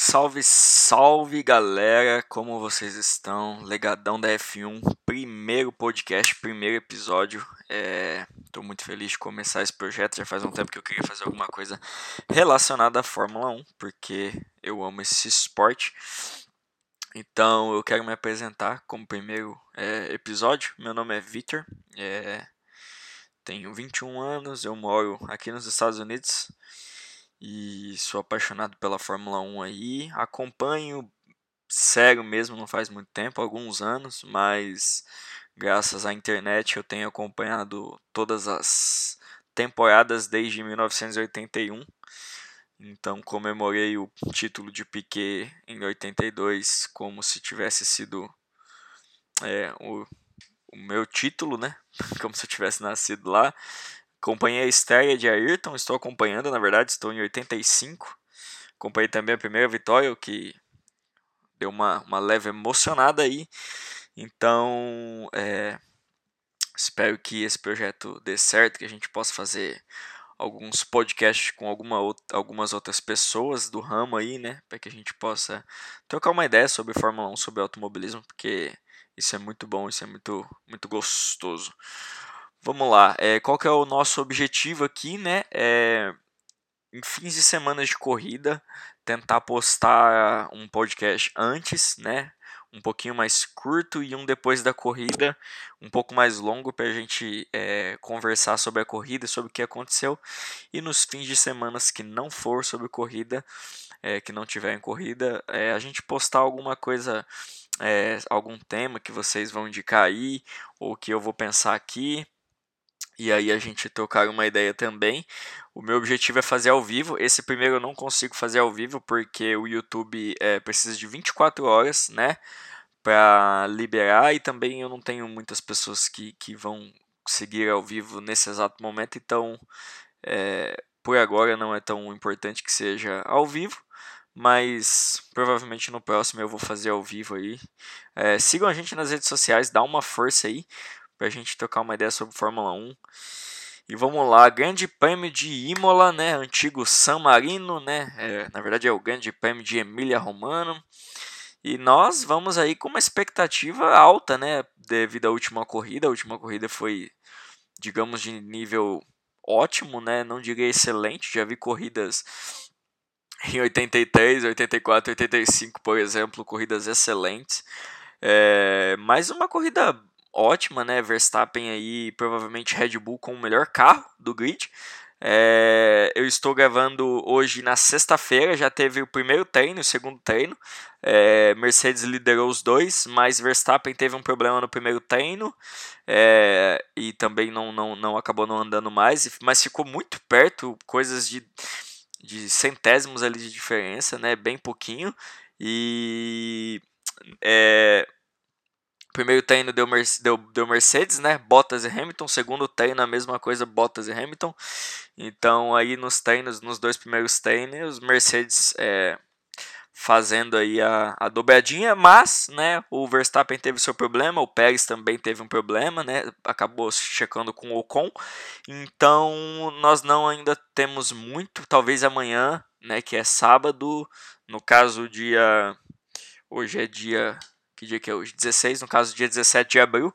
Salve, salve galera, como vocês estão? Legadão da F1, primeiro podcast, primeiro episódio. Estou é, muito feliz de começar esse projeto. Já faz um tempo que eu queria fazer alguma coisa relacionada à Fórmula 1, porque eu amo esse esporte. Então eu quero me apresentar como primeiro é, episódio. Meu nome é Victor, é, tenho 21 anos, eu moro aqui nos Estados Unidos e sou apaixonado pela Fórmula 1 aí. Acompanho sério mesmo, não faz muito tempo, alguns anos, mas graças à internet eu tenho acompanhado todas as temporadas desde 1981. Então comemorei o título de Piquet em 82 como se tivesse sido é, o, o meu título, né? Como se eu tivesse nascido lá. Acompanhei a estreia de Ayrton, estou acompanhando, na verdade, estou em 85. Acompanhei também a primeira vitória, que deu uma, uma leve emocionada aí. Então, é, espero que esse projeto dê certo, que a gente possa fazer alguns podcasts com alguma algumas outras pessoas do ramo aí, né? Para que a gente possa trocar uma ideia sobre Fórmula 1, sobre automobilismo, porque isso é muito bom, isso é muito, muito gostoso. Vamos lá, é, qual que é o nosso objetivo aqui, né? É, em fins de semanas de corrida, tentar postar um podcast antes, né? Um pouquinho mais curto e um depois da corrida, um pouco mais longo para a gente é, conversar sobre a corrida, sobre o que aconteceu. E nos fins de semanas que não for sobre corrida, é, que não tiver em corrida, é, a gente postar alguma coisa, algum tema que vocês vão indicar aí, ou que eu vou pensar aqui e aí a gente trocar uma ideia também. O meu objetivo é fazer ao vivo. Esse primeiro eu não consigo fazer ao vivo porque o YouTube é, precisa de 24 horas, né? Para liberar e também eu não tenho muitas pessoas que, que vão seguir ao vivo nesse exato momento, então é, por agora não é tão importante que seja ao vivo, mas provavelmente no próximo eu vou fazer ao vivo aí. É, sigam a gente nas redes sociais, dá uma força aí para a gente trocar uma ideia sobre Fórmula 1. E vamos lá, Grande Prêmio de Imola, né? Antigo San Marino, né? É, na verdade é o Grande Prêmio de Emília Romano. E nós vamos aí com uma expectativa alta, né? Devido à última corrida. A última corrida foi, digamos, de nível ótimo, né? Não diria excelente. Já vi corridas em 83, 84, 85, por exemplo, corridas excelentes. É, mas uma corrida ótima, né? Verstappen aí, provavelmente Red Bull com o melhor carro do grid. É, eu estou gravando hoje na sexta-feira, já teve o primeiro treino, o segundo treino. É, Mercedes liderou os dois, mas Verstappen teve um problema no primeiro treino é, e também não, não, não acabou não andando mais, mas ficou muito perto, coisas de, de centésimos ali de diferença, né? Bem pouquinho. E é, Primeiro treino deu, deu, deu Mercedes, né? Bottas e Hamilton. Segundo treino, a mesma coisa, Bottas e Hamilton. Então, aí nos treinos, nos dois primeiros treinos, Mercedes é, fazendo aí a, a dobradinha, mas, né, o Verstappen teve seu problema, o Pérez também teve um problema, né, acabou checando com o Ocon, então nós não ainda temos muito, talvez amanhã, né, que é sábado, no caso dia, hoje é dia que dia que é hoje? 16, no caso dia 17 de abril.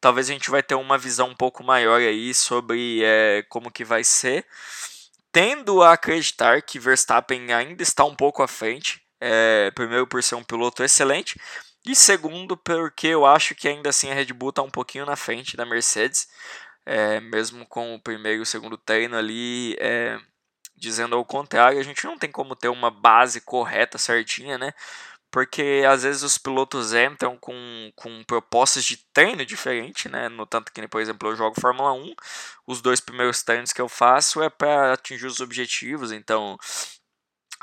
Talvez a gente vai ter uma visão um pouco maior aí sobre é, como que vai ser. Tendo a acreditar que Verstappen ainda está um pouco à frente. É, primeiro por ser um piloto excelente. E segundo porque eu acho que ainda assim a Red Bull está um pouquinho na frente da Mercedes. É, mesmo com o primeiro e o segundo treino ali é, dizendo ao contrário, a gente não tem como ter uma base correta, certinha, né? Porque às vezes os pilotos entram com, com propostas de treino diferente, né? No tanto que, por exemplo, eu jogo Fórmula 1, os dois primeiros treinos que eu faço é para atingir os objetivos, então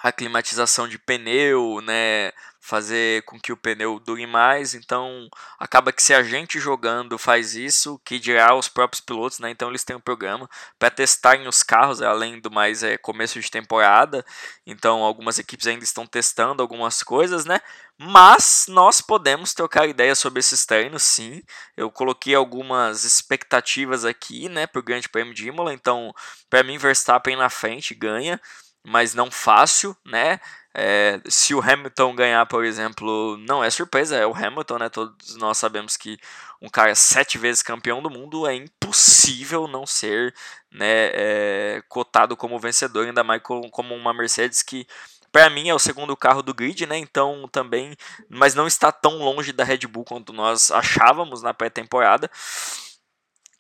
a climatização de pneu, né, fazer com que o pneu dure mais. Então, acaba que se a gente jogando faz isso, que dirá os próprios pilotos, né? Então eles têm um programa para testarem os carros, além do mais é começo de temporada. Então, algumas equipes ainda estão testando algumas coisas, né? Mas nós podemos trocar ideias sobre esses treinos, sim. Eu coloquei algumas expectativas aqui, né, para o Grande Prêmio de Imola. Então, para mim, Verstappen na frente ganha. Mas não fácil, né? É, se o Hamilton ganhar, por exemplo, não é surpresa, é o Hamilton, né? Todos nós sabemos que um cara sete vezes campeão do mundo é impossível não ser né, é, cotado como vencedor, ainda mais como uma Mercedes que para mim é o segundo carro do grid, né? Então também, mas não está tão longe da Red Bull quanto nós achávamos na pré-temporada.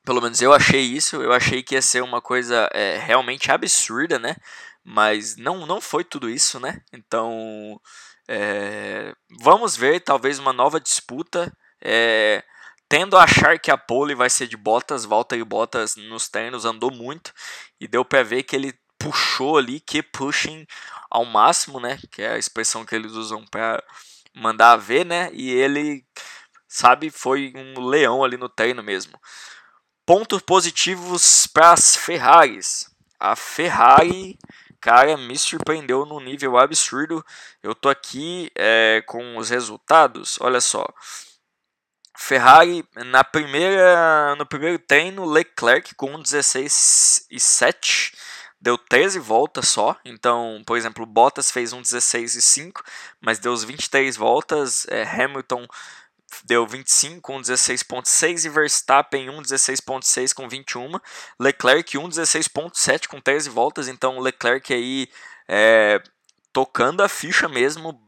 Pelo menos eu achei isso. Eu achei que ia ser uma coisa é, realmente absurda, né? Mas não, não foi tudo isso, né? Então é, vamos ver talvez uma nova disputa. É, tendo a achar que a pole vai ser de Bottas, Valtteri Bottas nos treinos andou muito e deu para ver que ele puxou ali, que pushing ao máximo, né? Que é a expressão que eles usam para mandar ver, né? E ele, sabe, foi um leão ali no treino mesmo. Pontos positivos para as Ferraris. A Ferrari cara, me surpreendeu num nível absurdo. Eu tô aqui é, com os resultados. Olha só. Ferrari na primeira no primeiro treino Leclerc com 16 e 7 deu 13 voltas só. Então, por exemplo, Bottas fez um 16 e 5, mas deu 23 voltas. É, Hamilton deu 25 com 16.6 e Verstappen 1.16.6 com 21, Leclerc 1.16.7 com 13 voltas, então Leclerc aí é, tocando a ficha mesmo,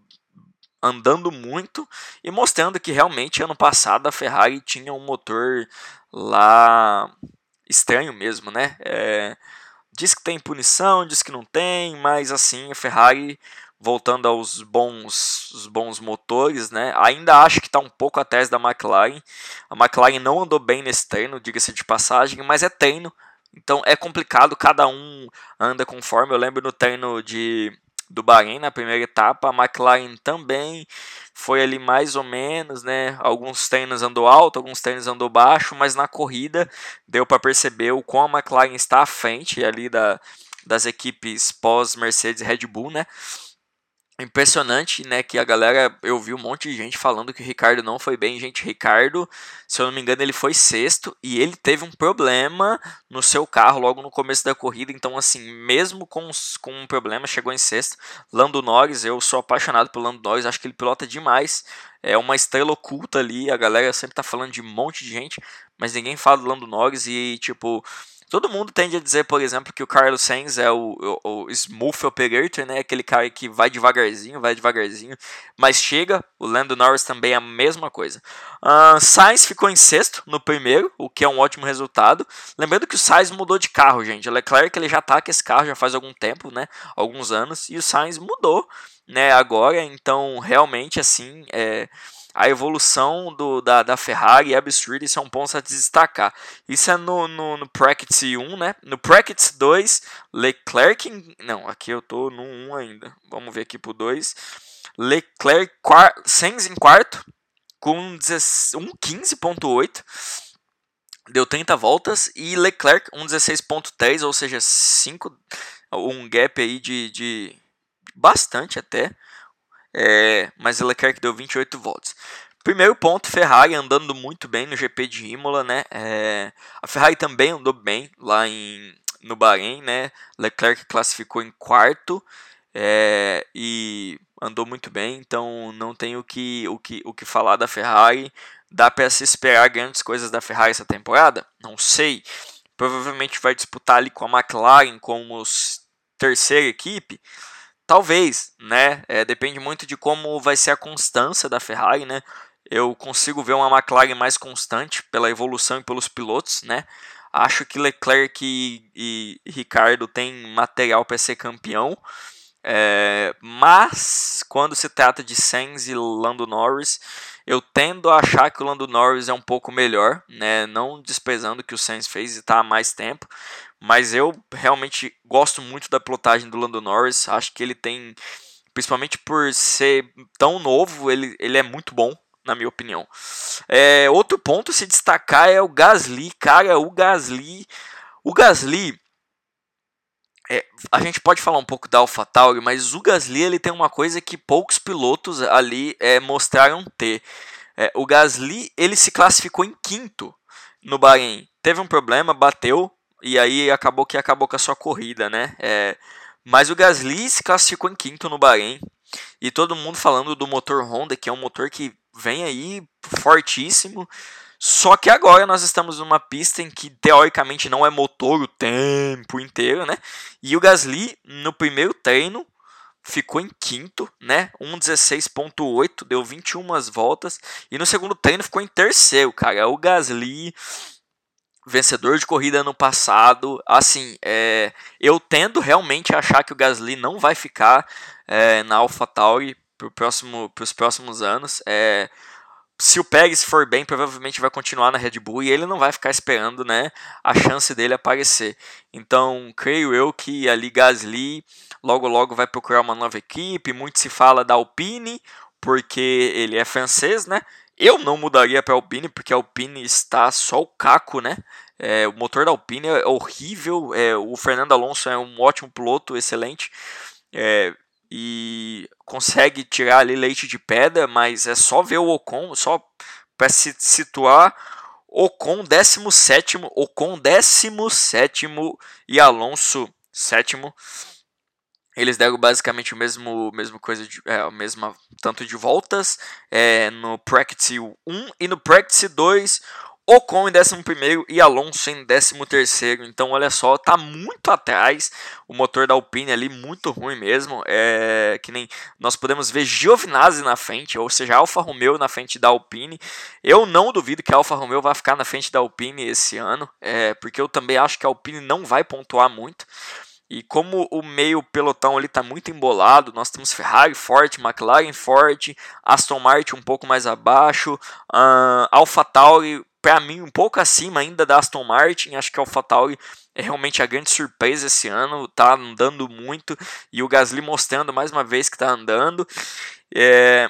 andando muito e mostrando que realmente ano passado a Ferrari tinha um motor lá estranho mesmo, né? É, diz que tem punição, diz que não tem, mas assim a Ferrari voltando aos bons, bons motores, né? Ainda acho que está um pouco atrás da McLaren. A McLaren não andou bem nesse treino, diga-se de passagem, mas é treino, então é complicado. Cada um anda conforme. Eu lembro no treino de do Bahrein na primeira etapa, a McLaren também foi ali mais ou menos, né? Alguns treinos andou alto, alguns treinos andou baixo, mas na corrida deu para perceber o quão a McLaren está à frente ali da, das equipes pós Mercedes e Red Bull, né? Impressionante, né, que a galera, eu vi um monte de gente falando que o Ricardo não foi bem, gente, Ricardo, se eu não me engano, ele foi sexto e ele teve um problema no seu carro logo no começo da corrida, então assim, mesmo com, com um problema, chegou em sexto. Lando Norris, eu sou apaixonado pelo Lando Norris, acho que ele pilota demais, é uma estrela oculta ali, a galera sempre tá falando de um monte de gente, mas ninguém fala do Lando Norris e, tipo, Todo mundo tende a dizer, por exemplo, que o Carlos Sainz é o, o, o smooth operator, né? Aquele cara que vai devagarzinho, vai devagarzinho, mas chega. O Lando Norris também é a mesma coisa. Uh, Sainz ficou em sexto no primeiro, o que é um ótimo resultado. Lembrando que o Sainz mudou de carro, gente. O Leclerc ele já tá com esse carro já faz algum tempo, né? Alguns anos, e o Sainz mudou, né? Agora, então realmente assim é a evolução do, da, da Ferrari é absurda, isso é um ponto a destacar. Isso é no, no, no Practice 1, né? No Practice 2, Leclerc. Não, aqui eu tô no 1 ainda. Vamos ver aqui pro 2. Leclerc quarto, Sainz em quarto, com 1,15,8. Deu 30 voltas. E Leclerc, 1,16,3, ou seja, 5, um gap aí de, de bastante até é, mas Leclerc deu 28 voltas. Primeiro ponto, Ferrari andando muito bem no GP de Imola, né? É, a Ferrari também andou bem lá em, no Bahrein, né? Leclerc classificou em quarto é, e andou muito bem, então não tem o que, o que, o que falar da Ferrari. Dá para se esperar grandes coisas da Ferrari essa temporada? Não sei. Provavelmente vai disputar ali com a McLaren como terceira equipe. Talvez, né? É, depende muito de como vai ser a constância da Ferrari, né? Eu consigo ver uma McLaren mais constante pela evolução e pelos pilotos, né? Acho que Leclerc e, e Ricardo têm material para ser campeão. É, mas quando se trata de Sainz e Lando Norris, eu tendo a achar que o Lando Norris é um pouco melhor, né? Não desprezando que o Sainz fez e está há mais tempo, mas eu realmente gosto muito da pilotagem do Lando Norris. Acho que ele tem, principalmente por ser tão novo, ele, ele é muito bom, na minha opinião. É, outro ponto a se destacar é o Gasly. Cara, o Gasly. O Gasly. É, a gente pode falar um pouco da AlphaTauri, mas o Gasly ele tem uma coisa que poucos pilotos ali é, mostraram ter. É, o Gasly ele se classificou em quinto no Bahrein. Teve um problema, bateu, e aí acabou que acabou com a sua corrida, né? É, Mas o Gasly se classificou em quinto no Bahrein. E todo mundo falando do motor Honda, que é um motor que vem aí fortíssimo. Só que agora nós estamos numa pista em que teoricamente não é motor o tempo inteiro, né? E o Gasly no primeiro treino ficou em quinto, né? 1:16.8, deu 21 voltas e no segundo treino ficou em terceiro, cara. O Gasly vencedor de corrida ano passado. Assim, é, eu tendo realmente a achar que o Gasly não vai ficar é, na AlphaTauri para próximo, os próximos anos. É, se o Pérez for bem, provavelmente vai continuar na Red Bull e ele não vai ficar esperando né, a chance dele aparecer. Então, creio eu que ali Gasly logo logo vai procurar uma nova equipe. Muito se fala da Alpine, porque ele é francês, né? Eu não mudaria para Alpine, porque a Alpine está só o caco, né? É, o motor da Alpine é horrível. É, o Fernando Alonso é um ótimo piloto, excelente. É, e consegue tirar ali leite de pedra, mas é só ver o Ocon, só para se situar. Ocon 17, Ocon 17 e Alonso 7 eles deram basicamente o mesmo, mesmo coisa de, é, a mesma tanto de voltas é, no Practice 1 e no Practice 2 Ocon em 11 e Alonso em 13. Então, olha só, tá muito atrás. O motor da Alpine ali, muito ruim mesmo. É que nem nós podemos ver Giovinazzi na frente, ou seja, Alfa Romeo na frente da Alpine. Eu não duvido que a Alfa Romeo vai ficar na frente da Alpine esse ano, é, porque eu também acho que a Alpine não vai pontuar muito. E como o meio pelotão ali está muito embolado, nós temos Ferrari forte, McLaren forte, Aston Martin um pouco mais abaixo, uh, AlphaTauri para mim um pouco acima ainda da Aston Martin, acho que a AlphaTauri é realmente a grande surpresa esse ano, tá andando muito e o Gasly mostrando mais uma vez que está andando. É...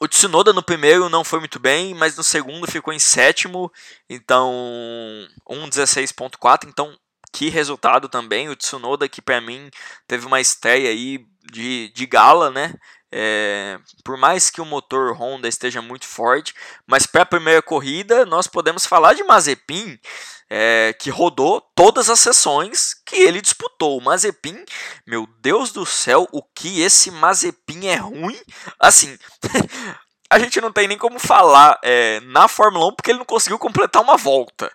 O Tsunoda no primeiro não foi muito bem, mas no segundo ficou em sétimo, então 1.16.4, então que resultado também. O Tsunoda, que para mim teve uma estreia aí de, de gala, né? É, por mais que o motor Honda esteja muito forte, mas para a primeira corrida nós podemos falar de Mazepin, é, que rodou todas as sessões que ele disputou. O Mazepin, meu Deus do céu, o que esse Mazepin é ruim. Assim, a gente não tem nem como falar é, na Fórmula 1 porque ele não conseguiu completar uma volta.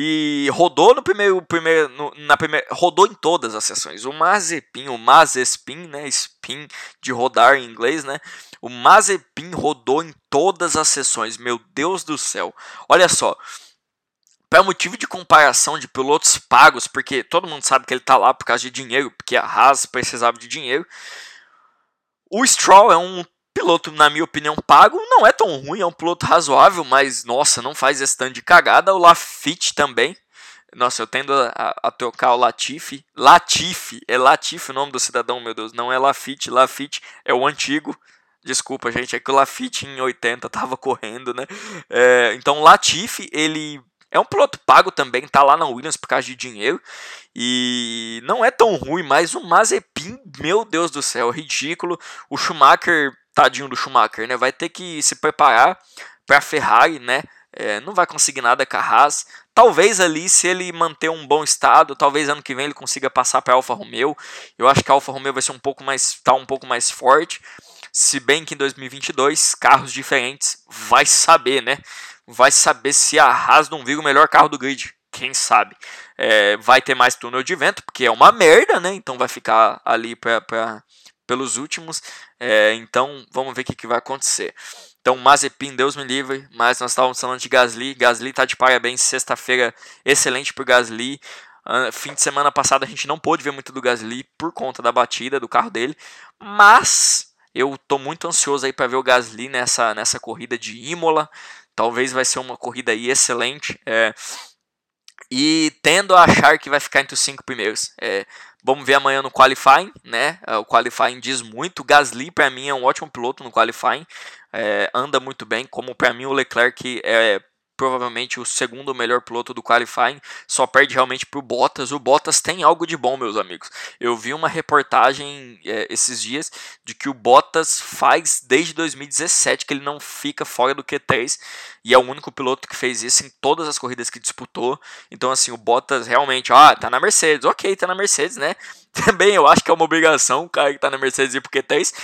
E rodou no primeiro, primeiro no, na primeira, rodou em todas as sessões. O Mazepin, o Mazespin, né, spin de rodar em inglês, né? O Mazepin rodou em todas as sessões. Meu Deus do céu. Olha só. Para motivo de comparação de pilotos pagos, porque todo mundo sabe que ele tá lá por causa de dinheiro, porque a Haas precisava de dinheiro. O Stroll é um piloto, na minha opinião, pago não é tão ruim, é um piloto razoável, mas nossa, não faz tanto de cagada. O Lafitte também. Nossa, eu tendo a, a, trocar o Latifi. Latifi, é Latifi o nome do cidadão, meu Deus. Não é Lafitte, Lafitte é o antigo. Desculpa, gente, é que o Lafitte em 80 tava correndo, né? É, então, Latifi, ele é um piloto pago também, tá lá na Williams por causa de dinheiro. E não é tão ruim, mas o Mazepin, meu Deus do céu, ridículo. O Schumacher tadinho do Schumacher, né? Vai ter que se preparar para a Ferrari, né? É, não vai conseguir nada com a Haas. Talvez ali, se ele manter um bom estado, talvez ano que vem ele consiga passar para Alfa Romeo. Eu acho que a Alfa Romeo vai ser um pouco mais, tá um pouco mais forte. Se bem que em 2022, carros diferentes, vai saber, né? Vai saber se a Haas não vira o melhor carro do grid. Quem sabe? É, vai ter mais túnel de vento, porque é uma merda, né? Então vai ficar ali para pelos últimos. É, então vamos ver o que, que vai acontecer. Então, Mazepin, Deus me livre, mas nós estávamos falando de Gasly. Gasly está de parabéns, sexta-feira excelente para Gasly. Uh, fim de semana passado a gente não pôde ver muito do Gasly por conta da batida do carro dele, mas eu estou muito ansioso aí para ver o Gasly nessa, nessa corrida de Imola. Talvez vai ser uma corrida aí excelente. É, e tendo a achar que vai ficar entre os cinco primeiros. É, Vamos ver amanhã no qualifying, né? É, o qualifying diz muito. Gasly para mim é um ótimo piloto no qualifying, é, anda muito bem. Como para mim o Leclerc é provavelmente o segundo melhor piloto do qualifying, só perde realmente para o Bottas. O Bottas tem algo de bom, meus amigos. Eu vi uma reportagem é, esses dias de que o Bottas faz desde 2017 que ele não fica fora do Q3 e é o único piloto que fez isso em todas as corridas que disputou. Então, assim, o Bottas realmente, ah, tá na Mercedes, ok, tá na Mercedes, né? Também eu acho que é uma obrigação o cara que tá na Mercedes ir pro Q3,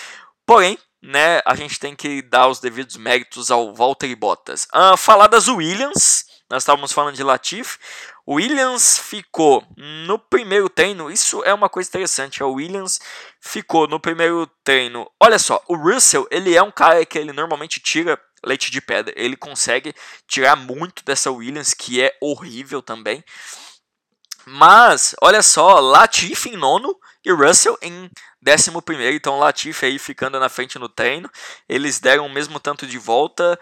porém né, a gente tem que dar os devidos méritos ao Valtteri Bottas. Ah, falar das Williams, nós estávamos falando de Latifi. Williams ficou no primeiro treino, isso é uma coisa interessante. A Williams ficou no primeiro treino. Olha só, o Russell, ele é um cara que ele normalmente tira leite de pedra. Ele consegue tirar muito dessa Williams, que é horrível também. Mas, olha só, Latifi em nono e Russell em décimo primeiro. Então, Latifi aí ficando na frente no treino. Eles deram o mesmo tanto de volta.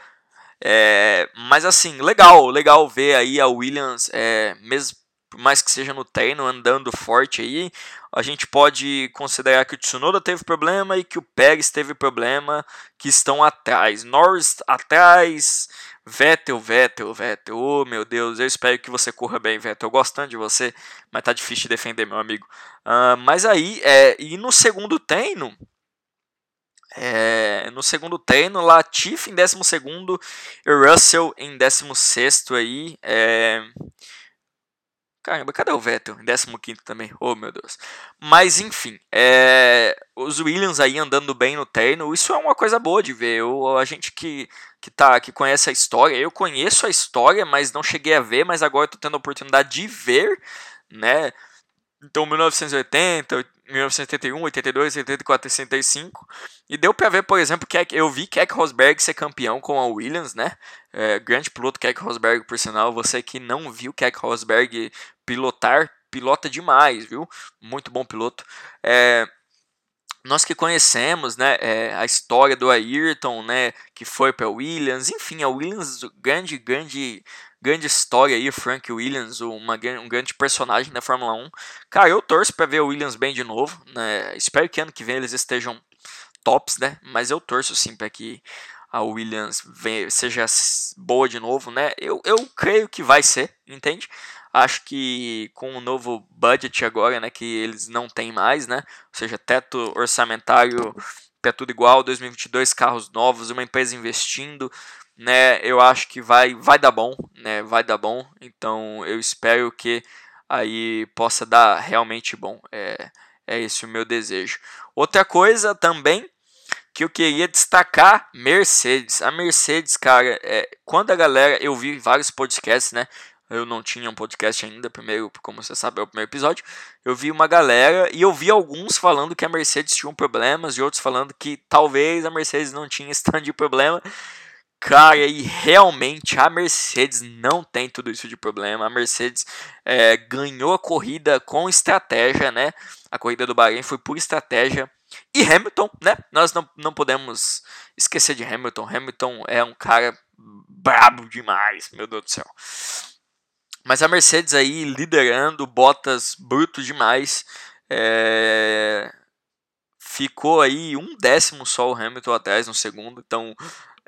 É, mas assim, legal, legal ver aí a Williams, é, mesmo mais que seja no treino, andando forte aí, a gente pode considerar que o Tsunoda teve problema e que o Pérez teve problema, que estão atrás. Norris atrás, Vettel, Vettel, Vettel. Oh, meu Deus, eu espero que você corra bem, Vettel. Eu gosto tanto de você, mas tá difícil de defender, meu amigo. Uh, mas aí, é, e no segundo treino, é, no segundo treino, Latifi em 12 e Russell em 16 aí. É, Caramba, cadê o Vettel? 15 também. Oh, meu Deus. Mas, enfim, é... os Williams aí andando bem no treino, isso é uma coisa boa de ver. Eu, a gente que, que, tá, que conhece a história, eu conheço a história, mas não cheguei a ver, mas agora estou tendo a oportunidade de ver, né? Então, 1980, 1981, 82, 84, 65. E deu para ver, por exemplo, que eu vi Keck Rosberg ser campeão com a Williams, né? É, grande piloto Keck Rosberg, por sinal. Você que não viu Keck Rosberg pilotar, pilota demais, viu? Muito bom piloto. É, nós que conhecemos, né, é, a história do Ayrton, né, que foi para Williams, enfim, a Williams, grande, grande grande história aí, Frank Williams, uma, um grande personagem da Fórmula 1. Cara, eu torço para ver o Williams bem de novo, né? Espero que ano que vem eles estejam tops, né? Mas eu torço sim para que a Williams seja boa de novo, né? Eu, eu creio que vai ser, entende? Acho que com o novo budget agora, né, que eles não têm mais, né? Ou seja, teto orçamentário é tudo igual, 2022 carros novos, uma empresa investindo, né? Eu acho que vai vai dar bom, né? Vai dar bom. Então eu espero que aí possa dar realmente bom. É, é esse o meu desejo. Outra coisa também que eu queria destacar, Mercedes. A Mercedes, cara, é, quando a galera, eu vi vários podcasts, né? Eu não tinha um podcast ainda, primeiro, como você sabe, é o primeiro episódio. Eu vi uma galera e eu vi alguns falando que a Mercedes tinha problemas e outros falando que talvez a Mercedes não tinha esse tanto de problema. Cara, e realmente a Mercedes não tem tudo isso de problema. A Mercedes é, ganhou a corrida com estratégia, né? A corrida do Bahrein foi por estratégia. E Hamilton, né? Nós não, não podemos esquecer de Hamilton. Hamilton é um cara brabo demais, meu Deus do céu. Mas a Mercedes aí liderando, Bottas bruto demais. É... Ficou aí um décimo só o Hamilton atrás no segundo. Então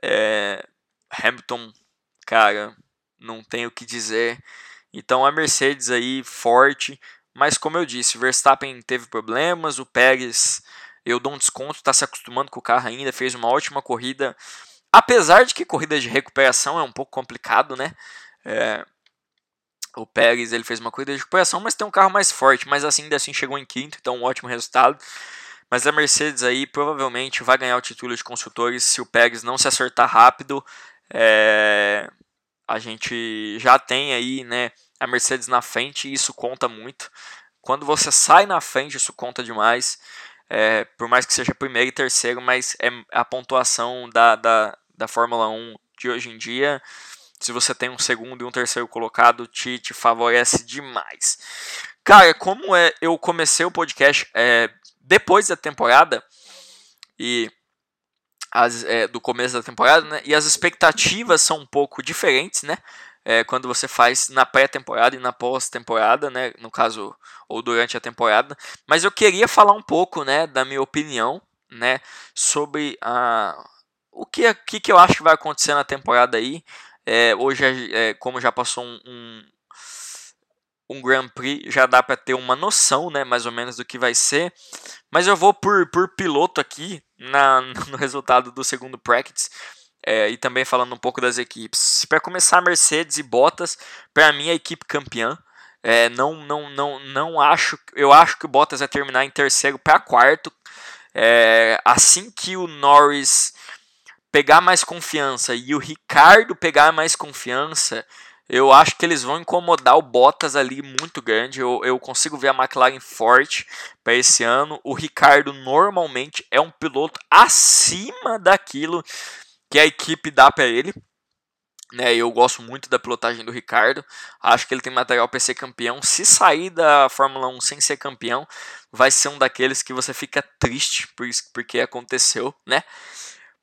é, Hamilton, cara, não tenho o que dizer. Então a Mercedes aí forte, mas como eu disse, Verstappen teve problemas, o Pérez, eu dou um desconto, está se acostumando com o carro ainda, fez uma ótima corrida. Apesar de que corrida de recuperação é um pouco complicado, né? É, o Pérez ele fez uma corrida de recuperação, mas tem um carro mais forte, mas assim, ainda assim chegou em quinto, então um ótimo resultado. Mas a Mercedes aí provavelmente vai ganhar o título de construtores se o Pérez não se acertar rápido. É... A gente já tem aí né, a Mercedes na frente e isso conta muito. Quando você sai na frente, isso conta demais. É, por mais que seja primeiro e terceiro, mas é a pontuação da, da, da Fórmula 1 de hoje em dia. Se você tem um segundo e um terceiro colocado, te, te favorece demais. Cara, como é, eu comecei o podcast é, depois da temporada e as, é, do começo da temporada, né? E as expectativas são um pouco diferentes, né? É, quando você faz na pré-temporada e na pós-temporada, né? No caso, ou durante a temporada. Mas eu queria falar um pouco, né? Da minha opinião, né? Sobre a, o que, que, que eu acho que vai acontecer na temporada aí. É, hoje, é, é como já passou um, um, um Grand Prix, já dá para ter uma noção, né, mais ou menos do que vai ser. Mas eu vou por, por piloto aqui na, no resultado do segundo practice. É, e também falando um pouco das equipes. Para começar, Mercedes e Bottas, para mim a equipe campeã. É, não, não, não, não acho. Eu acho que o Bottas vai terminar em terceiro para quarto. É, assim que o Norris pegar mais confiança e o Ricardo pegar mais confiança, eu acho que eles vão incomodar o Bottas ali muito grande. Eu, eu consigo ver a McLaren forte para esse ano. O Ricardo normalmente é um piloto acima daquilo que a equipe dá para ele. Né, eu gosto muito da pilotagem do Ricardo. Acho que ele tem material para ser campeão. Se sair da Fórmula 1 sem ser campeão, vai ser um daqueles que você fica triste por isso, porque aconteceu, né?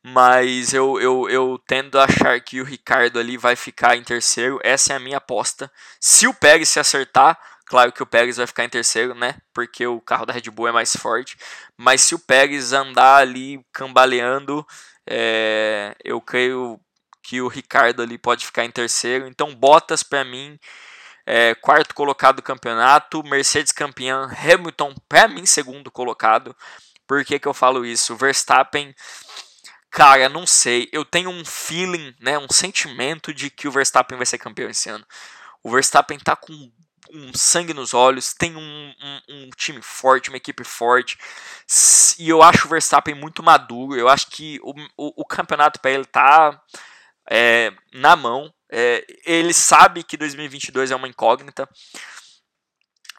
Mas eu, eu, eu tendo a achar que o Ricardo ali vai ficar em terceiro. Essa é a minha aposta. Se o Pérez se acertar, claro que o Pérez vai ficar em terceiro, né? Porque o carro da Red Bull é mais forte. Mas se o Pérez andar ali cambaleando, é, eu creio que o Ricardo ali pode ficar em terceiro. Então, Bottas para mim, é, quarto colocado do campeonato, Mercedes campeã, Hamilton para mim segundo colocado. Por que, que eu falo isso? Verstappen, cara, não sei. Eu tenho um feeling, né, um sentimento de que o Verstappen vai ser campeão esse ano. O Verstappen tá com um sangue nos olhos, tem um, um, um, time forte, uma equipe forte. E eu acho o Verstappen muito maduro. Eu acho que o, o, o campeonato para ele tá é, na mão. É, ele sabe que 2022 é uma incógnita.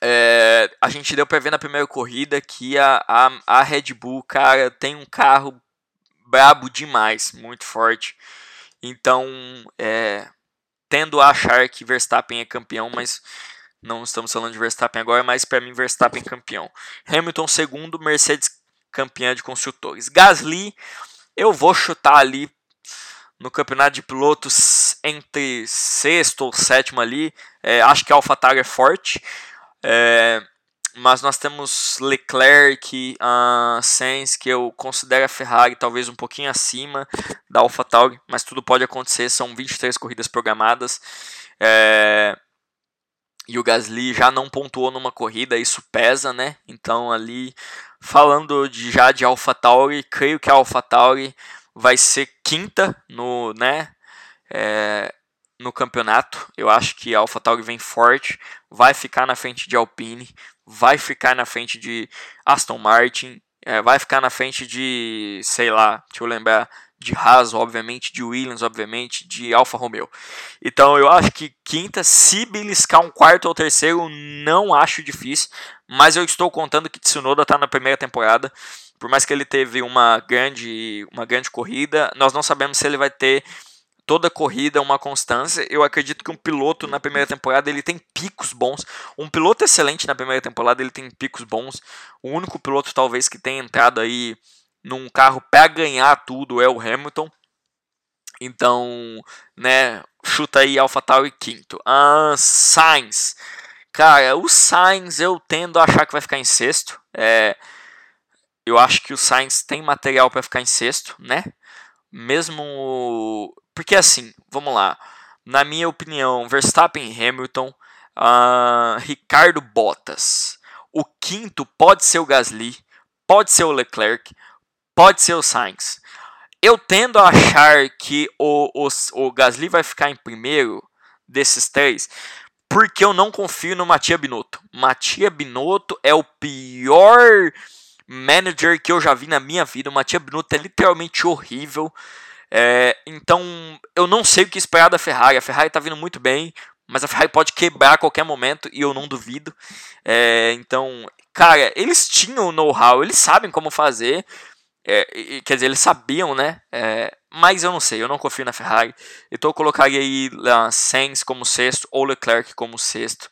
É, a gente deu para ver na primeira corrida que a, a, a Red Bull, cara, tem um carro brabo demais, muito forte. Então, é, tendo a achar que Verstappen é campeão, mas não estamos falando de Verstappen agora, mas para mim Verstappen campeão. Hamilton segundo, Mercedes campeã de construtores. Gasly, eu vou chutar ali no campeonato de pilotos entre sexto ou sétimo ali. É, acho que a AlphaTauri é forte. É, mas nós temos Leclerc, uh, Sainz, que eu considero a Ferrari talvez um pouquinho acima da AlphaTauri, mas tudo pode acontecer, são 23 corridas programadas. É, e o Gasly já não pontuou numa corrida, isso pesa, né? Então ali falando de já de AlphaTauri, creio que a AlphaTauri vai ser quinta no, né, é, no campeonato. Eu acho que a AlphaTauri vem forte, vai ficar na frente de Alpine, vai ficar na frente de Aston Martin, é, vai ficar na frente de, sei lá, deixa eu lembrar, de Haas, obviamente, de Williams, obviamente, de Alfa Romeo. Então eu acho que quinta, se beliscar um quarto ou terceiro, não acho difícil, mas eu estou contando que Tsunoda está na primeira temporada por mais que ele teve uma grande, uma grande corrida, nós não sabemos se ele vai ter toda corrida uma constância. Eu acredito que um piloto na primeira temporada ele tem picos bons. Um piloto excelente na primeira temporada ele tem picos bons. O único piloto talvez que tenha entrado aí num carro para ganhar tudo é o Hamilton. Então, né, chuta aí AlphaTauri quinto. Ah, Sainz. Cara, o Sainz eu tendo a achar que vai ficar em sexto. É, eu acho que o Sainz tem material para ficar em sexto, né? Mesmo. Porque assim, vamos lá. Na minha opinião, Verstappen Hamilton, uh, Ricardo Bottas. O quinto pode ser o Gasly, pode ser o Leclerc, pode ser o Sainz. Eu tendo a achar que o, o, o Gasly vai ficar em primeiro desses três, porque eu não confio no Matia Binotto. Matia Binotto é o pior manager que eu já vi na minha vida. O Matia Binotto é literalmente horrível. É, então, eu não sei o que esperar da Ferrari. A Ferrari está vindo muito bem, mas a Ferrari pode quebrar a qualquer momento e eu não duvido. É, então, cara, eles tinham o know-how, eles sabem como fazer. É, e, quer dizer, eles sabiam, né? É, mas eu não sei, eu não confio na Ferrari. Então eu colocaria aí uh, Sainz como sexto ou Leclerc como sexto.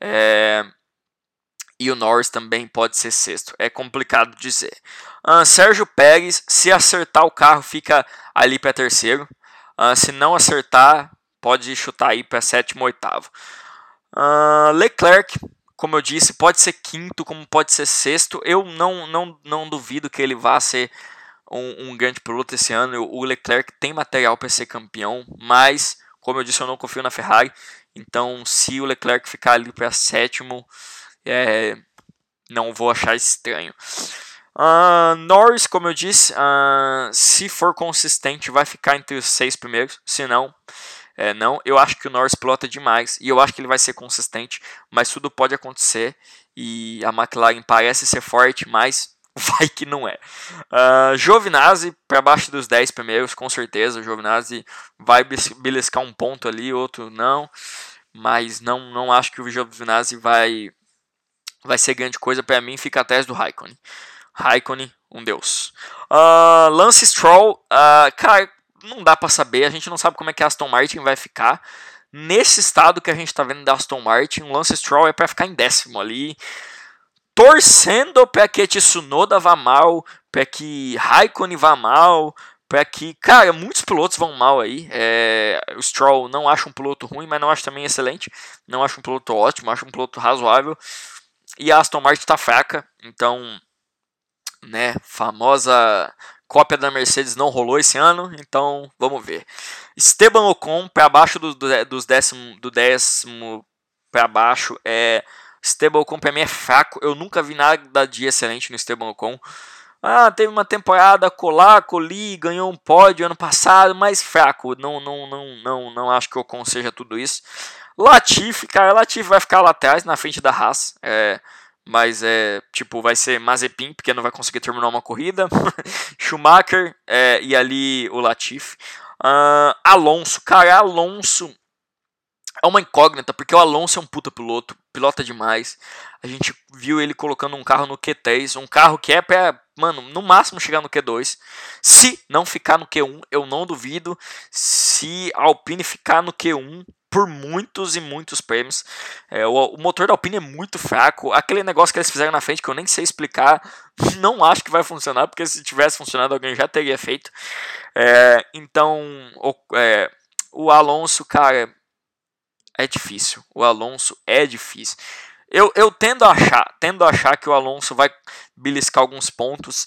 É, e o Norris também pode ser sexto. É complicado dizer. Uh, Sérgio Pérez, se acertar o carro, fica ali para terceiro. Uh, se não acertar, pode chutar aí para sétimo, oitavo. Uh, Leclerc, como eu disse, pode ser quinto, como pode ser sexto. Eu não, não, não duvido que ele vá ser um, um grande piloto esse ano. O Leclerc tem material para ser campeão, mas Como eu disse, eu não confio na Ferrari. Então, se o Leclerc ficar ali para sétimo, é, não vou achar estranho. Uh, Norris, como eu disse, uh, se for consistente, vai ficar entre os seis primeiros. Se não, é, não. Eu acho que o Norris pilota demais e eu acho que ele vai ser consistente, mas tudo pode acontecer. E a McLaren parece ser forte, mas vai que não é. Uh, Giovinazzi para baixo dos 10 primeiros, com certeza. O Giovinazzi vai beliscar um ponto ali, outro não. Mas não, não acho que o Giovinazzi vai, vai ser grande coisa. Para mim, fica atrás do Raikkonen. Raikkonen, um deus. Uh, Lance Stroll, uh, cara, não dá para saber. A gente não sabe como é que a Aston Martin vai ficar. Nesse estado que a gente está vendo da Aston Martin, o Lance Stroll é para ficar em décimo ali. Torcendo para que Tsunoda vá mal, para que Raikkonen vá mal, para que, cara, muitos pilotos vão mal aí. É, o Stroll não acho um piloto ruim, mas não acho também excelente. Não acho um piloto ótimo, acho um piloto razoável. E a Aston Martin está fraca, então né, famosa cópia da Mercedes não rolou esse ano, então vamos ver. Esteban Ocon para baixo do, do, dos décimo, do décimo para baixo é Esteban Ocon para mim é fraco. Eu nunca vi nada de excelente no Esteban Ocon. Ah, teve uma temporada colar, coli, ganhou um pódio ano passado, mas fraco. Não, não, não, não, não acho que o Ocon seja tudo isso. Latifi, cara, Latifi vai ficar lá atrás, na frente da Haas. É, mas é tipo vai ser Mazepin porque não vai conseguir terminar uma corrida, Schumacher é, e ali o Latifi, uh, Alonso, cara, Alonso é uma incógnita porque o Alonso é um puta piloto, pilota demais. A gente viu ele colocando um carro no Q3, um carro que é para, mano, no máximo chegar no Q2. Se não ficar no Q1, eu não duvido. Se a Alpine ficar no Q1, por muitos e muitos prêmios. É, o, o, motor da Alpine é muito fraco. Aquele negócio que eles fizeram na frente que eu nem sei explicar, não acho que vai funcionar, porque se tivesse funcionado alguém já teria feito. É, então, o, é, o Alonso, cara, é difícil. O Alonso é difícil. Eu, eu tendo a achar, tendo a achar que o Alonso vai beliscar alguns pontos.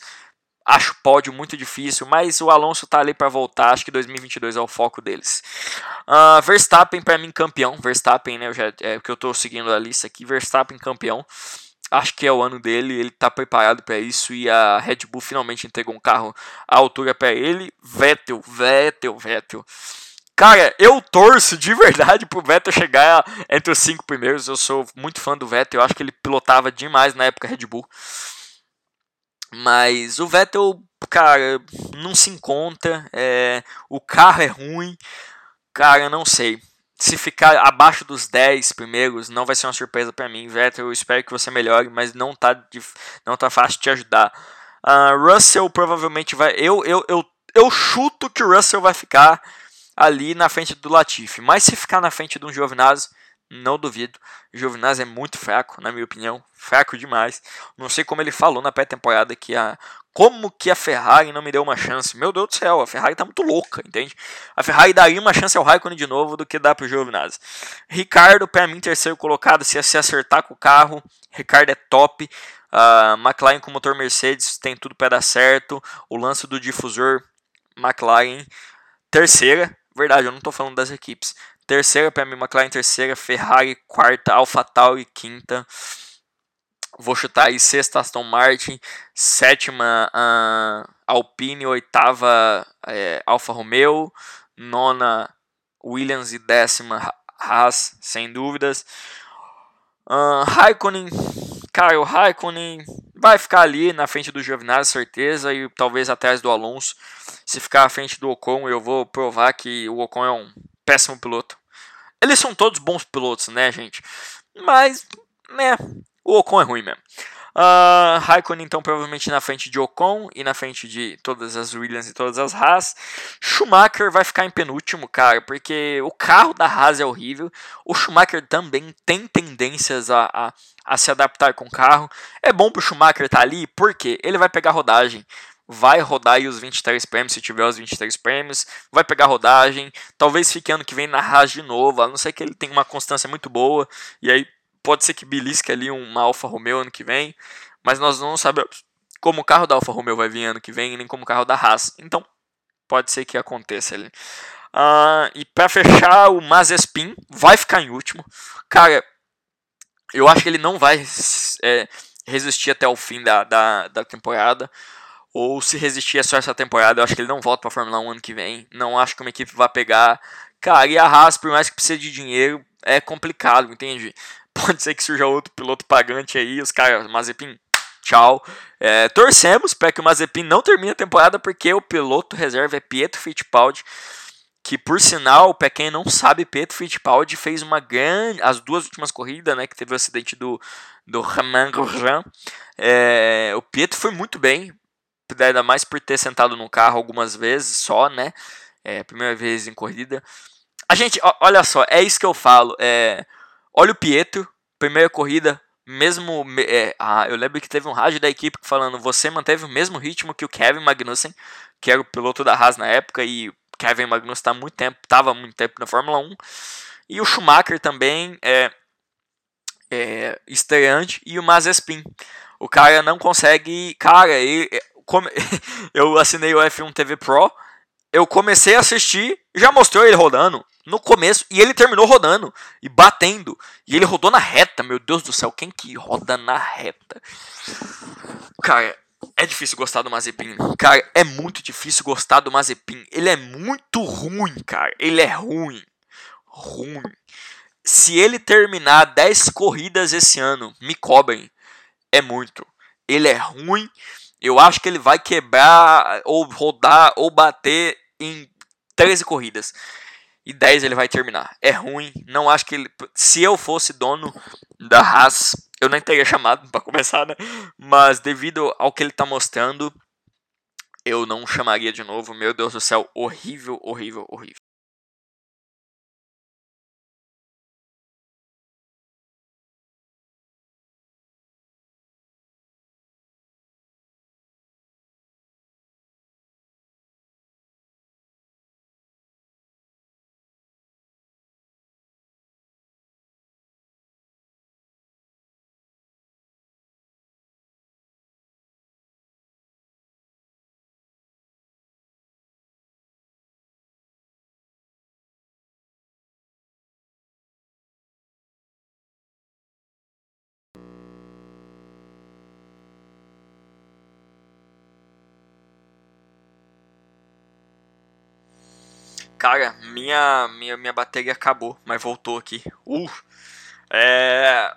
Acho pódio muito difícil, mas o Alonso tá ali para voltar. Acho que 2022 é o foco deles. Uh, Verstappen para mim campeão. Verstappen, né? Já, é que eu tô seguindo a lista aqui. Verstappen campeão. Acho que é o ano dele. Ele tá preparado para isso e a Red Bull finalmente entregou um carro à altura para ele. Vettel, Vettel, Vettel. Cara, eu torço de verdade pro Vettel chegar entre os cinco primeiros. Eu sou muito fã do Vettel. Eu acho que ele pilotava demais na época Red Bull. Mas o Vettel, cara, não se encontra. É, o carro é ruim. Cara, não sei. Se ficar abaixo dos 10 primeiros, não vai ser uma surpresa para mim. Vettel, eu espero que você melhore, mas não tá, não tá fácil te ajudar. Uh, Russell provavelmente vai. Eu, eu, eu, eu chuto que o Russell vai ficar ali na frente do Latifi. Mas se ficar na frente de um Giovinazzi, não duvido. Giovinazzi é muito fraco, na minha opinião. Fraco demais. Não sei como ele falou na pré-temporada que a. Como que a Ferrari não me deu uma chance? Meu Deus do céu, a Ferrari tá muito louca, entende? A Ferrari daria uma chance ao Raikkonen de novo do que dá pro Giovinazzi. Ricardo, para mim, terceiro colocado, se se acertar com o carro. Ricardo é top. Uh, McLaren com motor Mercedes tem tudo para dar certo. O lance do difusor, McLaren. Terceira, verdade, eu não tô falando das equipes. Terceira para mim, McLaren terceira, Ferrari quarta, AlphaTauri quinta. Vou chutar aí sexta Aston Martin, sétima uh, Alpine, oitava é, Alfa Romeo, nona Williams e décima Haas, sem dúvidas. Uh, Raikkonen, cara, o Raikkonen vai ficar ali na frente do Giovinazzi, certeza, e talvez atrás do Alonso. Se ficar à frente do Ocon, eu vou provar que o Ocon é um péssimo piloto. Eles são todos bons pilotos, né, gente? Mas, né, o Ocon é ruim mesmo. Uh, Raikkonen, então, provavelmente na frente de Ocon e na frente de todas as Williams e todas as Haas. Schumacher vai ficar em penúltimo, cara, porque o carro da Haas é horrível. O Schumacher também tem tendências a, a, a se adaptar com o carro. É bom pro Schumacher estar tá ali, porque ele vai pegar rodagem vai rodar aí os 23 prêmios, se tiver os 23 prêmios, vai pegar rodagem, talvez fique ano que vem na Haas de novo, a não ser que ele tenha uma constância muito boa, e aí pode ser que belisque ali uma Alfa Romeo ano que vem, mas nós não sabemos como o carro da Alfa Romeo vai vir ano que vem, nem como o carro da Haas, então pode ser que aconteça ali. Uh, e para fechar, o Mazespin vai ficar em último. Cara, eu acho que ele não vai é, resistir até o fim da, da, da temporada. Ou se resistir é só essa temporada, eu acho que ele não volta pra Fórmula 1 ano que vem. Não acho que uma equipe vai pegar. Cara, e a Haas, por mais que precise de dinheiro, é complicado, entende? Pode ser que surja outro piloto pagante aí, os caras, Mazepin, tchau. É, torcemos para que o Mazepin não termine a temporada, porque o piloto reserva é Pietro Fittipaldi, que por sinal, para quem não sabe, Pietro Fittipaldi fez uma grande, as duas últimas corridas, né, que teve o acidente do, do Romain Grosjean, é, o Pietro foi muito bem, ainda mais por ter sentado no carro algumas vezes só, né, é, primeira vez em corrida. A gente, olha só, é isso que eu falo, é, olha o Pietro, primeira corrida, mesmo. É, ah, eu lembro que teve um rádio da equipe falando: você manteve o mesmo ritmo que o Kevin Magnussen, que era o piloto da Haas na época, e Kevin Magnussen está muito tempo, estava muito tempo na Fórmula 1. E o Schumacher também é, é estreante e o Mazepin. O cara não consegue, cara, ele, como, eu assinei o F1 TV Pro, eu comecei a assistir, já mostrou ele rodando no começo e ele terminou rodando e batendo. E ele rodou na reta, meu Deus do céu, quem que roda na reta? Cara, é difícil gostar do Mazepin. Cara, é muito difícil gostar do Mazepin. Ele é muito ruim, cara. Ele é ruim. Ruim. Se ele terminar 10 corridas esse ano, me cobrem. É muito. Ele é ruim. Eu acho que ele vai quebrar, ou rodar, ou bater em 13 corridas e 10 ele vai terminar. É ruim, não acho que ele. Se eu fosse dono da Haas, eu nem teria chamado para começar, né? Mas devido ao que ele tá mostrando, eu não chamaria de novo. Meu Deus do céu, horrível, horrível, horrível. Cara, minha, minha, minha bateria acabou, mas voltou aqui. Uh! É...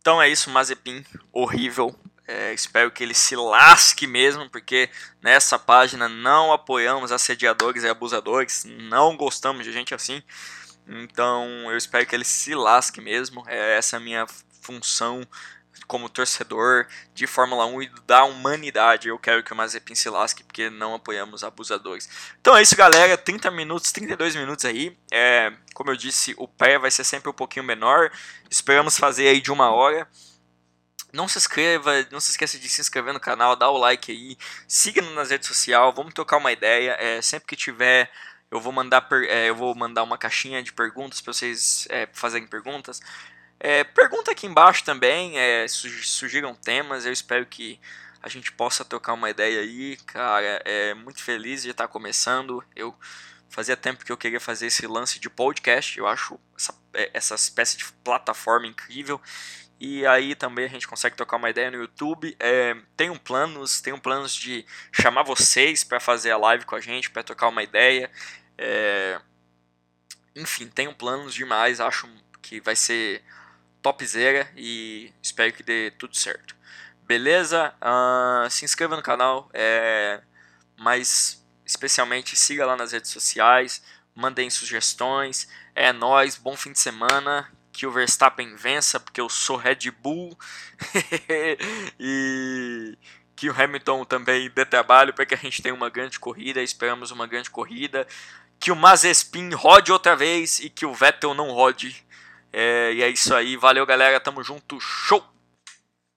Então é isso, Mazepin, horrível. É, espero que ele se lasque mesmo, porque nessa página não apoiamos assediadores e abusadores, não gostamos de gente assim. Então eu espero que ele se lasque mesmo. É essa a minha função como torcedor de Fórmula 1 e da humanidade. Eu quero que o Mazepin se lasque porque não apoiamos abusadores. Então é isso, galera. 30 minutos, 32 minutos aí. É, como eu disse, o pé vai ser sempre um pouquinho menor. Esperamos fazer aí de uma hora. Não se inscreva, não se esqueça de se inscrever no canal, dar o like aí, siga-nos nas redes sociais, vamos trocar uma ideia. É, sempre que tiver eu vou mandar é, eu vou mandar uma caixinha de perguntas para vocês é, fazerem perguntas. É, pergunta aqui embaixo também, é, surgiram temas, eu espero que a gente possa trocar uma ideia aí, cara, é muito feliz de estar começando, eu fazia tempo que eu queria fazer esse lance de podcast, eu acho essa, é, essa espécie de plataforma incrível, e aí também a gente consegue trocar uma ideia no YouTube. É, tenho planos, tenho planos de chamar vocês para fazer a live com a gente, para trocar uma ideia. É, enfim, tenho planos demais, acho que vai ser topzera e espero que dê tudo certo. Beleza? Uh, se inscreva no canal, é, mas especialmente siga lá nas redes sociais, mandem sugestões. É nós, bom fim de semana, que o Verstappen vença, porque eu sou Red Bull. e que o Hamilton também dê trabalho para que a gente tenha uma grande corrida. Esperamos uma grande corrida. Que o Mazespin rode outra vez e que o Vettel não rode é, e é isso aí. Valeu, galera. Tamo junto. Show!